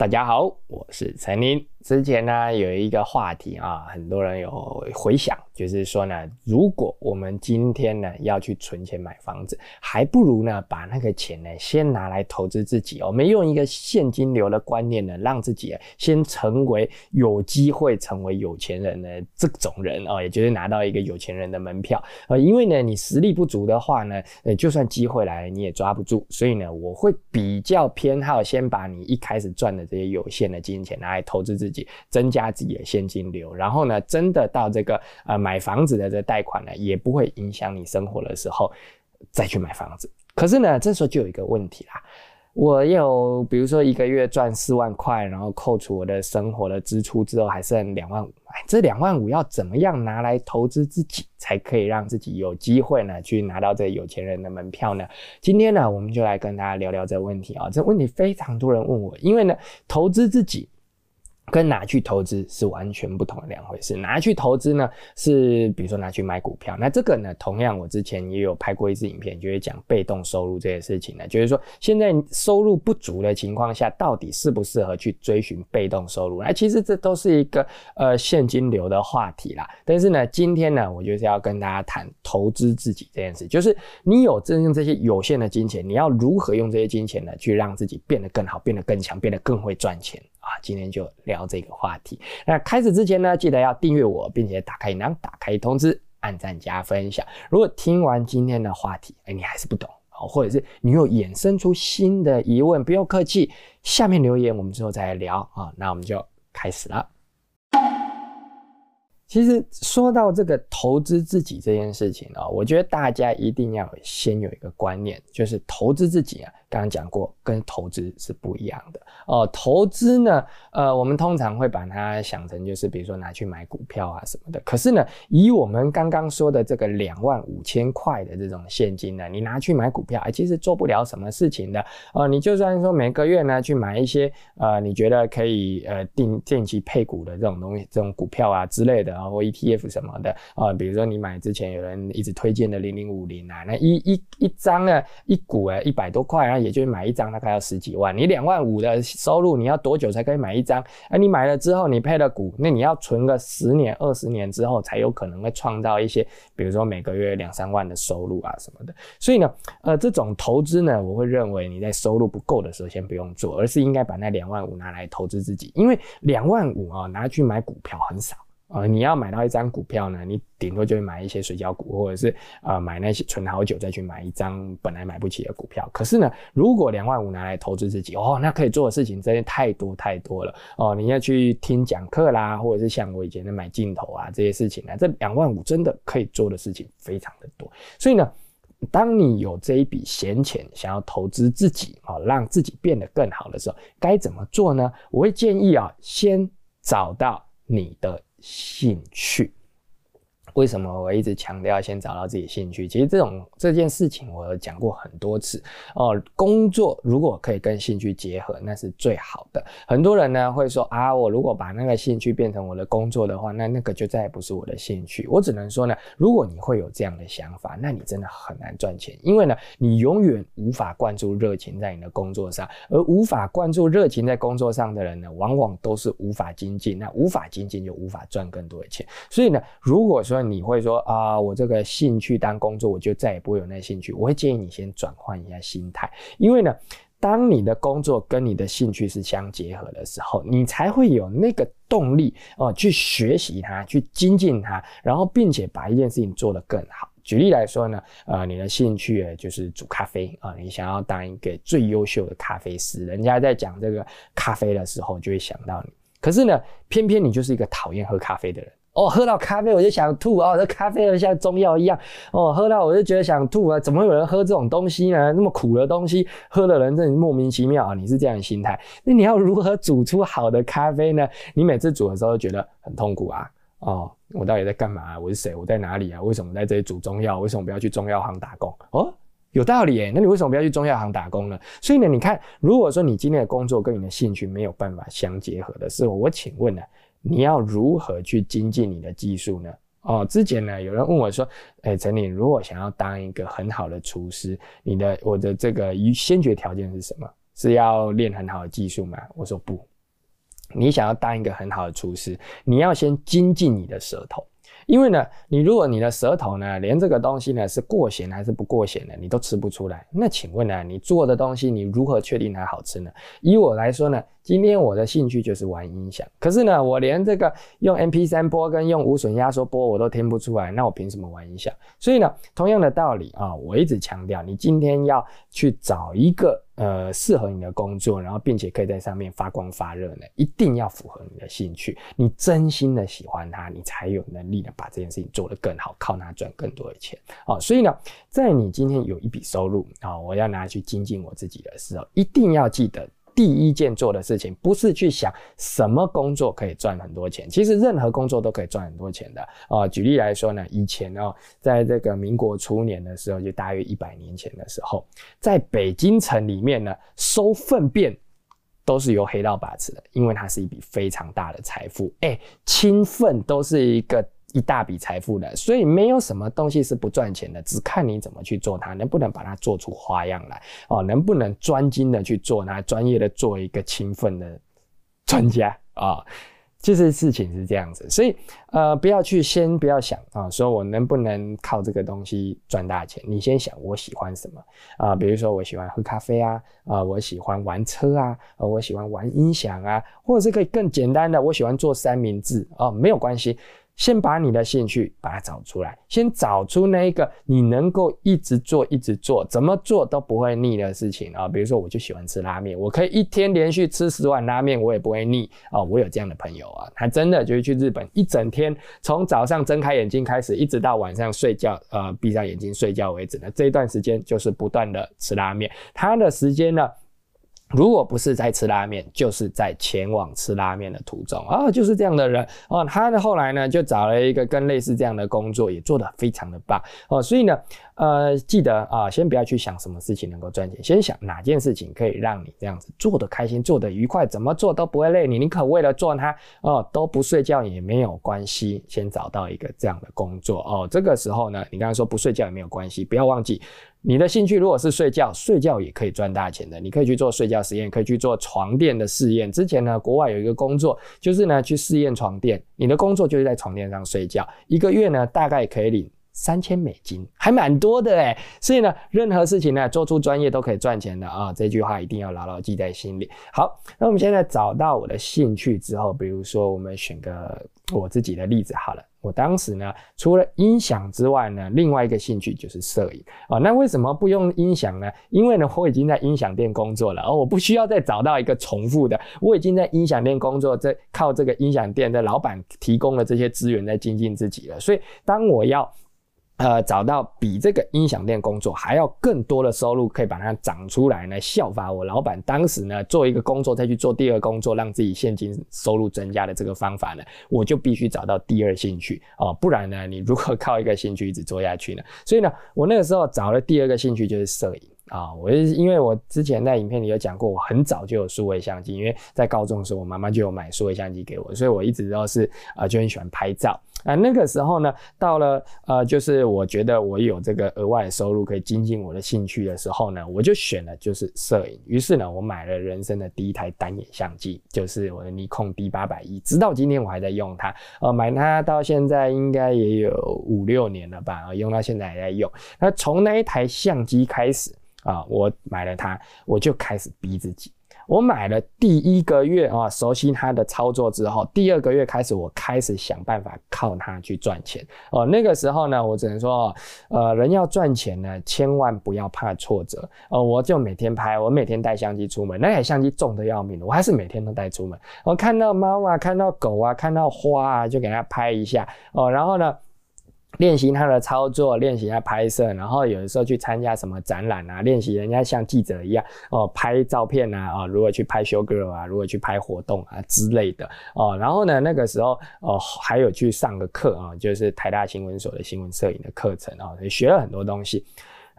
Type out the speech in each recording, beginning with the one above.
大家好，我是陈林。之前呢有一个话题啊，很多人有回想，就是说呢，如果我们今天呢要去存钱买房子，还不如呢把那个钱呢先拿来投资自己。我们用一个现金流的观念呢，让自己先成为有机会成为有钱人的这种人哦，也就是拿到一个有钱人的门票。呃，因为呢你实力不足的话呢，呃就算机会来了你也抓不住，所以呢我会比较偏好先把你一开始赚的。这些有限的金钱拿来投资自己，增加自己的现金流，然后呢，真的到这个呃买房子的这贷款呢，也不会影响你生活的时候再去买房子。可是呢，这时候就有一个问题啦，我有比如说一个月赚四万块，然后扣除我的生活的支出之后，还剩两万五。这两万五要怎么样拿来投资自己，才可以让自己有机会呢？去拿到这有钱人的门票呢？今天呢，我们就来跟大家聊聊这个问题啊。这问题非常多人问我，因为呢，投资自己。跟拿去投资是完全不同的两回事。拿去投资呢，是比如说拿去买股票。那这个呢，同样我之前也有拍过一支影片，就是讲被动收入这些事情呢。就是说，现在收入不足的情况下，到底适不适合去追寻被动收入？那其实这都是一个呃现金流的话题啦。但是呢，今天呢，我就是要跟大家谈投资自己这件事，就是你有真正这些有限的金钱，你要如何用这些金钱呢，去让自己变得更好，变得更强，变得更会赚钱。今天就聊这个话题。那开始之前呢，记得要订阅我，并且打开铃打开通知，按赞加分享。如果听完今天的话题，哎，你还是不懂哦，或者是你又衍生出新的疑问，不用客气，下面留言，我们之后再来聊啊。那我们就开始了。其实说到这个投资自己这件事情啊，我觉得大家一定要先有一个观念，就是投资自己啊。刚刚讲过，跟投资是不一样的哦。投资呢，呃，我们通常会把它想成就是，比如说拿去买股票啊什么的。可是呢，以我们刚刚说的这个两万五千块的这种现金呢，你拿去买股票，哎，其实做不了什么事情的。呃，你就算说每个月呢去买一些呃，你觉得可以呃定定期配股的这种东西，这种股票啊之类的啊，或 ETF 什么的啊，比如说你买之前有人一直推荐的零零五零啊，那一一一张呢一股哎一百多块啊。也就是买一张大概要十几万，你两万五的收入，你要多久才可以买一张？哎，你买了之后，你配了股，那你要存个十年、二十年之后，才有可能会创造一些，比如说每个月两三万的收入啊什么的。所以呢，呃，这种投资呢，我会认为你在收入不够的时候先不用做，而是应该把那两万五拿来投资自己，因为两万五啊拿去买股票很少。呃，你要买到一张股票呢，你顶多就会买一些水饺股，或者是呃买那些存好久再去买一张本来买不起的股票。可是呢，如果两万五拿来投资自己，哦，那可以做的事情真的太多太多了哦。你要去听讲课啦，或者是像我以前的买镜头啊这些事情呢，这两万五真的可以做的事情非常的多。所以呢，当你有这一笔闲钱想要投资自己啊，让自己变得更好的时候，该怎么做呢？我会建议啊，先找到你的。兴趣。为什么我一直强调先找到自己兴趣？其实这种这件事情我讲过很多次哦。工作如果可以跟兴趣结合，那是最好的。很多人呢会说啊，我如果把那个兴趣变成我的工作的话，那那个就再也不是我的兴趣。我只能说呢，如果你会有这样的想法，那你真的很难赚钱，因为呢，你永远无法灌注热情在你的工作上，而无法灌注热情在工作上的人呢，往往都是无法精进。那无法精进就无法赚更多的钱。所以呢，如果说你你会说啊，我这个兴趣当工作，我就再也不会有那兴趣。我会建议你先转换一下心态，因为呢，当你的工作跟你的兴趣是相结合的时候，你才会有那个动力哦，去学习它，去精进它，然后并且把一件事情做得更好。举例来说呢，呃，你的兴趣就是煮咖啡啊，你想要当一个最优秀的咖啡师，人家在讲这个咖啡的时候就会想到你。可是呢，偏偏你就是一个讨厌喝咖啡的人。哦，喝到咖啡我就想吐哦，这咖啡像中药一样哦，喝到我就觉得想吐啊！怎么会有人喝这种东西呢？那么苦的东西，喝的人真是莫名其妙啊！你是这样的心态，那你要如何煮出好的咖啡呢？你每次煮的时候觉得很痛苦啊！哦，我到底在干嘛？我是谁？我在哪里啊？为什么在这里煮中药？为什么不要去中药行打工？哦，有道理诶，那你为什么不要去中药行打工呢？所以呢，你看，如果说你今天的工作跟你的兴趣没有办法相结合的时候，我请问呢？你要如何去精进你的技术呢？哦，之前呢有人问我说：“哎，陈林，如果想要当一个很好的厨师，你的我的这个先决条件是什么？是要练很好的技术吗？”我说不，你想要当一个很好的厨师，你要先精进你的舌头。因为呢，你如果你的舌头呢，连这个东西呢是过咸还是不过咸的，你都吃不出来，那请问呢，你做的东西你如何确定它好吃呢？以我来说呢，今天我的兴趣就是玩音响，可是呢，我连这个用 MP3 播跟用无损压缩播我都听不出来，那我凭什么玩音响？所以呢，同样的道理啊，我一直强调，你今天要去找一个。呃，适合你的工作，然后并且可以在上面发光发热呢，一定要符合你的兴趣，你真心的喜欢它，你才有能力的把这件事情做得更好，靠它赚更多的钱。啊，所以呢，在你今天有一笔收入啊，我要拿去精进我自己的时候，一定要记得。第一件做的事情不是去想什么工作可以赚很多钱，其实任何工作都可以赚很多钱的啊。举例来说呢，以前哦，在这个民国初年的时候，就大约一百年前的时候，在北京城里面呢，收粪便都是由黑道把持的，因为它是一笔非常大的财富。哎，清粪都是一个。一大笔财富的，所以没有什么东西是不赚钱的，只看你怎么去做它，能不能把它做出花样来。哦，能不能专精的去做它，专业的做一个勤奋的专家。啊，就是事情是这样子，所以呃，不要去先不要想啊，说我能不能靠这个东西赚大钱，你先想我喜欢什么。啊，比如说我喜欢喝咖啡啊，啊，我喜欢玩车啊，啊，我喜欢玩音响啊，或者是可以更简单的，我喜欢做三明治啊，没有关系。先把你的兴趣把它找出来，先找出那一个你能够一直做、一直做，怎么做都不会腻的事情啊。比如说，我就喜欢吃拉面，我可以一天连续吃十碗拉面，我也不会腻啊。我有这样的朋友啊，他真的就是去日本一整天，从早上睁开眼睛开始，一直到晚上睡觉，呃，闭上眼睛睡觉为止呢。这一段时间就是不断的吃拉面，他的时间呢？如果不是在吃拉面，就是在前往吃拉面的途中啊，就是这样的人哦。他的后来呢，就找了一个跟类似这样的工作，也做得非常的棒哦。所以呢，呃，记得啊，先不要去想什么事情能够赚钱，先想哪件事情可以让你这样子做得开心、做得愉快，怎么做都不会累。你宁可为了做它哦，都不睡觉也没有关系。先找到一个这样的工作哦。这个时候呢，你刚刚说不睡觉也没有关系，不要忘记。你的兴趣如果是睡觉，睡觉也可以赚大钱的。你可以去做睡觉实验，可以去做床垫的试验。之前呢，国外有一个工作，就是呢去试验床垫。你的工作就是在床垫上睡觉，一个月呢大概可以领三千美金，还蛮多的诶所以呢，任何事情呢做出专业都可以赚钱的啊。这句话一定要牢牢记在心里。好，那我们现在找到我的兴趣之后，比如说我们选个我自己的例子好了。我当时呢，除了音响之外呢，另外一个兴趣就是摄影啊。那为什么不用音响呢？因为呢，我已经在音响店工作了，而我不需要再找到一个重复的。我已经在音响店工作，在靠这个音响店的老板提供了这些资源在精进自己了。所以，当我要呃，找到比这个音响店工作还要更多的收入，可以把它涨出来呢？效法我老板当时呢，做一个工作再去做第二工作，让自己现金收入增加的这个方法呢，我就必须找到第二兴趣哦，不然呢，你如何靠一个兴趣一直做下去呢？所以呢，我那个时候找了第二个兴趣就是摄影。啊，我是因为我之前在影片里有讲过，我很早就有数位相机，因为在高中的时候，我妈妈就有买数位相机给我，所以我一直都是啊就很喜欢拍照啊。那个时候呢，到了呃，就是我觉得我有这个额外的收入可以精进我的兴趣的时候呢，我就选了就是摄影。于是呢，我买了人生的第一台单眼相机，就是我的尼康 D 八百一，直到今天我还在用它。呃，买它到现在应该也有五六年了吧，用到现在还在用。那从那一台相机开始。啊，我买了它，我就开始逼自己。我买了第一个月啊，熟悉它的操作之后，第二个月开始，我开始想办法靠它去赚钱。哦，那个时候呢，我只能说，呃，人要赚钱呢，千万不要怕挫折。哦，我就每天拍，我每天带相机出门，那台相机重的要命，我还是每天都带出门。我看到猫啊，看到狗啊，看到花啊，就给它拍一下。哦，然后呢？练习他的操作，练习他拍摄，然后有的时候去参加什么展览啊，练习人家像记者一样哦拍照片啊，哦如何去拍 show girl 啊，如何去拍活动啊之类的哦。然后呢，那个时候哦还有去上个课啊，就是台大新闻所的新闻摄影的课程啊，学了很多东西。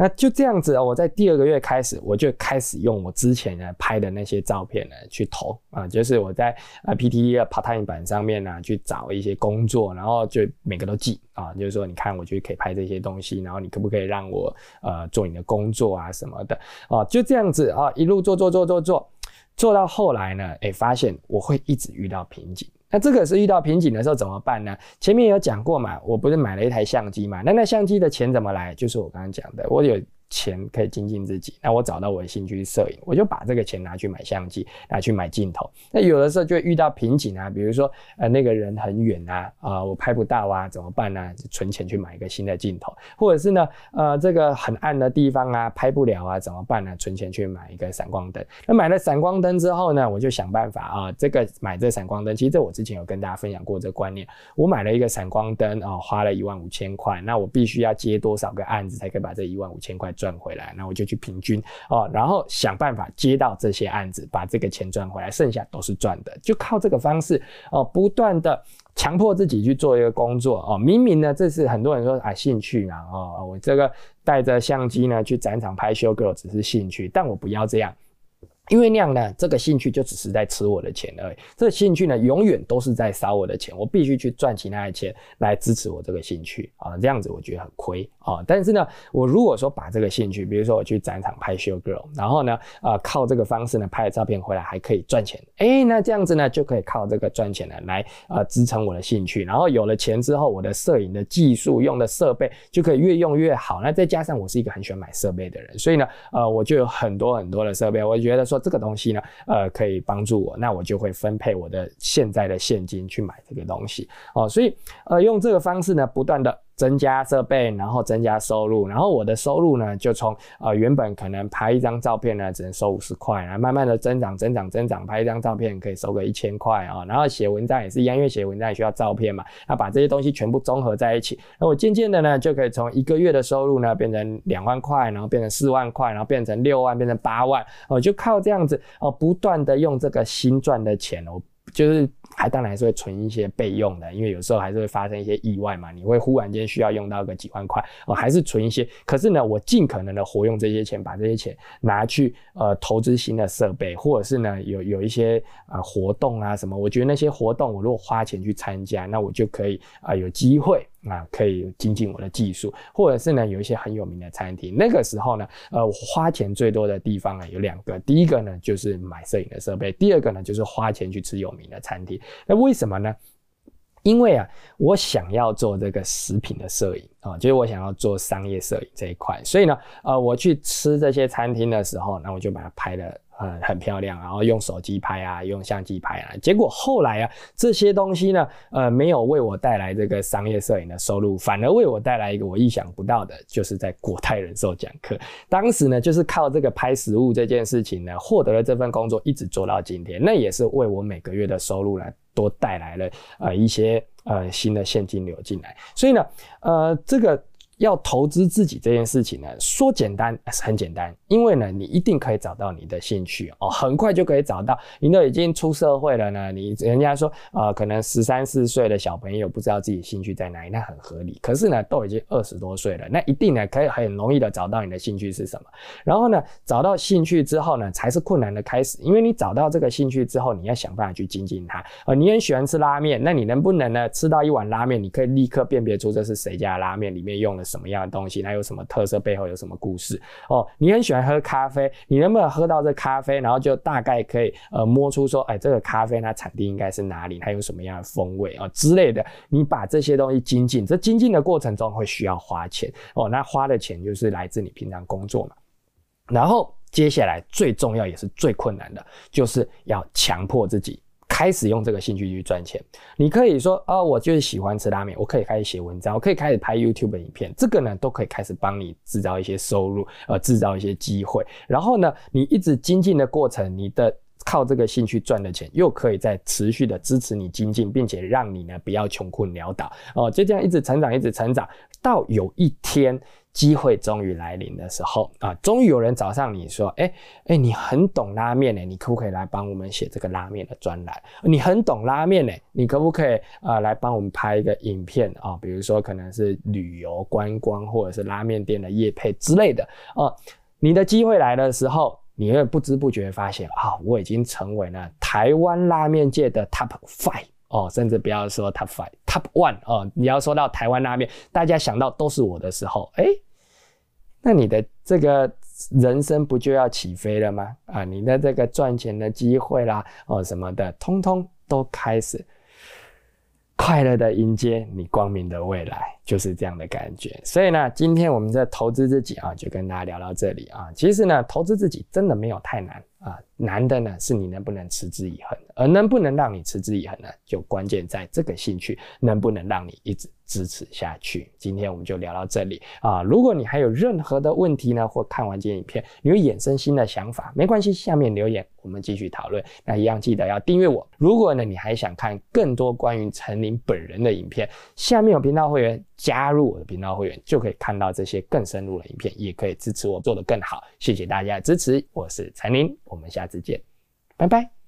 那就这样子啊，我在第二个月开始，我就开始用我之前呢拍的那些照片呢去投啊，就是我在啊 PTE 的 part time 版上面呢去找一些工作，然后就每个都记啊，就是说你看我就可以拍这些东西，然后你可不可以让我呃做你的工作啊什么的啊，就这样子啊一路做做做做做。做到后来呢，哎，发现我会一直遇到瓶颈。那这个是遇到瓶颈的时候怎么办呢？前面有讲过嘛，我不是买了一台相机嘛？那那相机的钱怎么来？就是我刚刚讲的，我有。钱可以精进自己，那我找到我的兴趣摄影，我就把这个钱拿去买相机，拿去买镜头。那有的时候就遇到瓶颈啊，比如说呃那个人很远啊，啊我拍不到啊，怎么办呢？存钱去买一个新的镜头，或者是呢呃这个很暗的地方啊拍不了啊，怎么办呢？存钱去买一个闪光灯。那买了闪光灯之后呢，我就想办法啊，这个买这闪光灯，其实这我之前有跟大家分享过这个观念。我买了一个闪光灯啊，花了一万五千块，那我必须要接多少个案子才可以把这一万五千块？赚回来，那我就去平均哦，然后想办法接到这些案子，把这个钱赚回来，剩下都是赚的，就靠这个方式哦，不断的强迫自己去做一个工作哦。明明呢，这是很多人说啊兴趣嘛哦，我这个带着相机呢去展场拍 show girl 只是兴趣，但我不要这样。因为那样呢，这个兴趣就只是在吃我的钱而已。这个兴趣呢，永远都是在烧我的钱。我必须去赚其他的钱来支持我这个兴趣啊，这样子我觉得很亏啊。但是呢，我如果说把这个兴趣，比如说我去展场拍 show girl，然后呢，呃，靠这个方式呢拍的照片回来还可以赚钱，哎，那这样子呢就可以靠这个赚钱呢来呃支撑我的兴趣。然后有了钱之后，我的摄影的技术用的设备就可以越用越好。那再加上我是一个很喜欢买设备的人，所以呢，呃，我就有很多很多的设备。我觉得说。这个东西呢，呃，可以帮助我，那我就会分配我的现在的现金去买这个东西哦，所以呃，用这个方式呢，不断的。增加设备，然后增加收入，然后我的收入呢，就从呃原本可能拍一张照片呢，只能收五十块，然后慢慢的增长，增长，增长，拍一张照片可以收个一千块啊，然后写文章也是一样，因为写文章也需要照片嘛，那把这些东西全部综合在一起，那我渐渐的呢，就可以从一个月的收入呢，变成两万块，然后变成四万块，然后变成六万，变成八万，哦，就靠这样子哦，不断的用这个新赚的钱哦。就是还当然还是会存一些备用的，因为有时候还是会发生一些意外嘛，你会忽然间需要用到个几万块我，还是存一些。可是呢，我尽可能的活用这些钱，把这些钱拿去呃投资新的设备，或者是呢有有一些啊活动啊什么，我觉得那些活动我如果花钱去参加，那我就可以啊有机会。啊，可以精进我的技术，或者是呢，有一些很有名的餐厅。那个时候呢，呃，我花钱最多的地方啊有两个，第一个呢就是买摄影的设备，第二个呢就是花钱去吃有名的餐厅。那为什么呢？因为啊，我想要做这个食品的摄影啊，就是我想要做商业摄影这一块，所以呢，呃，我去吃这些餐厅的时候，那我就把它拍了。呃，很漂亮，然后用手机拍啊，用相机拍啊，结果后来啊，这些东西呢，呃，没有为我带来这个商业摄影的收入，反而为我带来一个我意想不到的，就是在国泰人寿讲课。当时呢，就是靠这个拍实物这件事情呢，获得了这份工作，一直做到今天，那也是为我每个月的收入呢，多带来了呃一些呃新的现金流进来。所以呢，呃，这个。要投资自己这件事情呢，说简单是很简单，因为呢，你一定可以找到你的兴趣哦，很快就可以找到。你都已经出社会了呢，你人家说啊，可能十三四岁的小朋友不知道自己兴趣在哪里，那很合理。可是呢，都已经二十多岁了，那一定呢可以很容易的找到你的兴趣是什么。然后呢，找到兴趣之后呢，才是困难的开始，因为你找到这个兴趣之后，你要想办法去精进它。呃，你很喜欢吃拉面，那你能不能呢吃到一碗拉面，你可以立刻辨别出这是谁家的拉面，里面用了。什么样的东西？它有什么特色？背后有什么故事？哦，你很喜欢喝咖啡，你能不能喝到这咖啡？然后就大概可以呃摸出说，哎，这个咖啡它产地应该是哪里？它有什么样的风味啊之类的？你把这些东西精进，这精进的过程中会需要花钱哦。那花的钱就是来自你平常工作嘛。然后接下来最重要也是最困难的，就是要强迫自己。开始用这个兴趣去赚钱，你可以说啊，我就是喜欢吃拉面，我可以开始写文章，我可以开始拍 YouTube 影片，这个呢都可以开始帮你制造一些收入，呃，制造一些机会。然后呢，你一直精进的过程，你的靠这个兴趣赚的钱，又可以在持续的支持你精进，并且让你呢不要穷困潦倒哦，就这样一直成长，一直成长，到有一天。机会终于来临的时候啊，终于有人找上你说，哎哎，你很懂拉面呢，你可不可以来帮我们写这个拉面的专栏？你很懂拉面呢，你可不可以啊来帮我们拍一个影片啊？比如说可能是旅游观光或者是拉面店的业配之类的啊。你的机会来的时候，你会不知不觉发现啊，我已经成为了台湾拉面界的 top five。哦，甚至不要说 top five、top one 哦，你要说到台湾拉面，大家想到都是我的时候，哎，那你的这个人生不就要起飞了吗？啊，你的这个赚钱的机会啦，哦什么的，通通都开始快乐的迎接你光明的未来，就是这样的感觉。所以呢，今天我们在投资自己啊，就跟大家聊到这里啊。其实呢，投资自己真的没有太难。啊，难的呢是你能不能持之以恒，而能不能让你持之以恒呢，就关键在这个兴趣能不能让你一直支持下去。今天我们就聊到这里啊，如果你还有任何的问题呢，或看完这影片你会衍生新的想法，没关系，下面留言我们继续讨论。那一样记得要订阅我。如果呢你还想看更多关于陈林本人的影片，下面有频道会员加入我的频道会员就可以看到这些更深入的影片，也可以支持我做得更好。谢谢大家的支持，我是陈林。我们下次见，拜拜。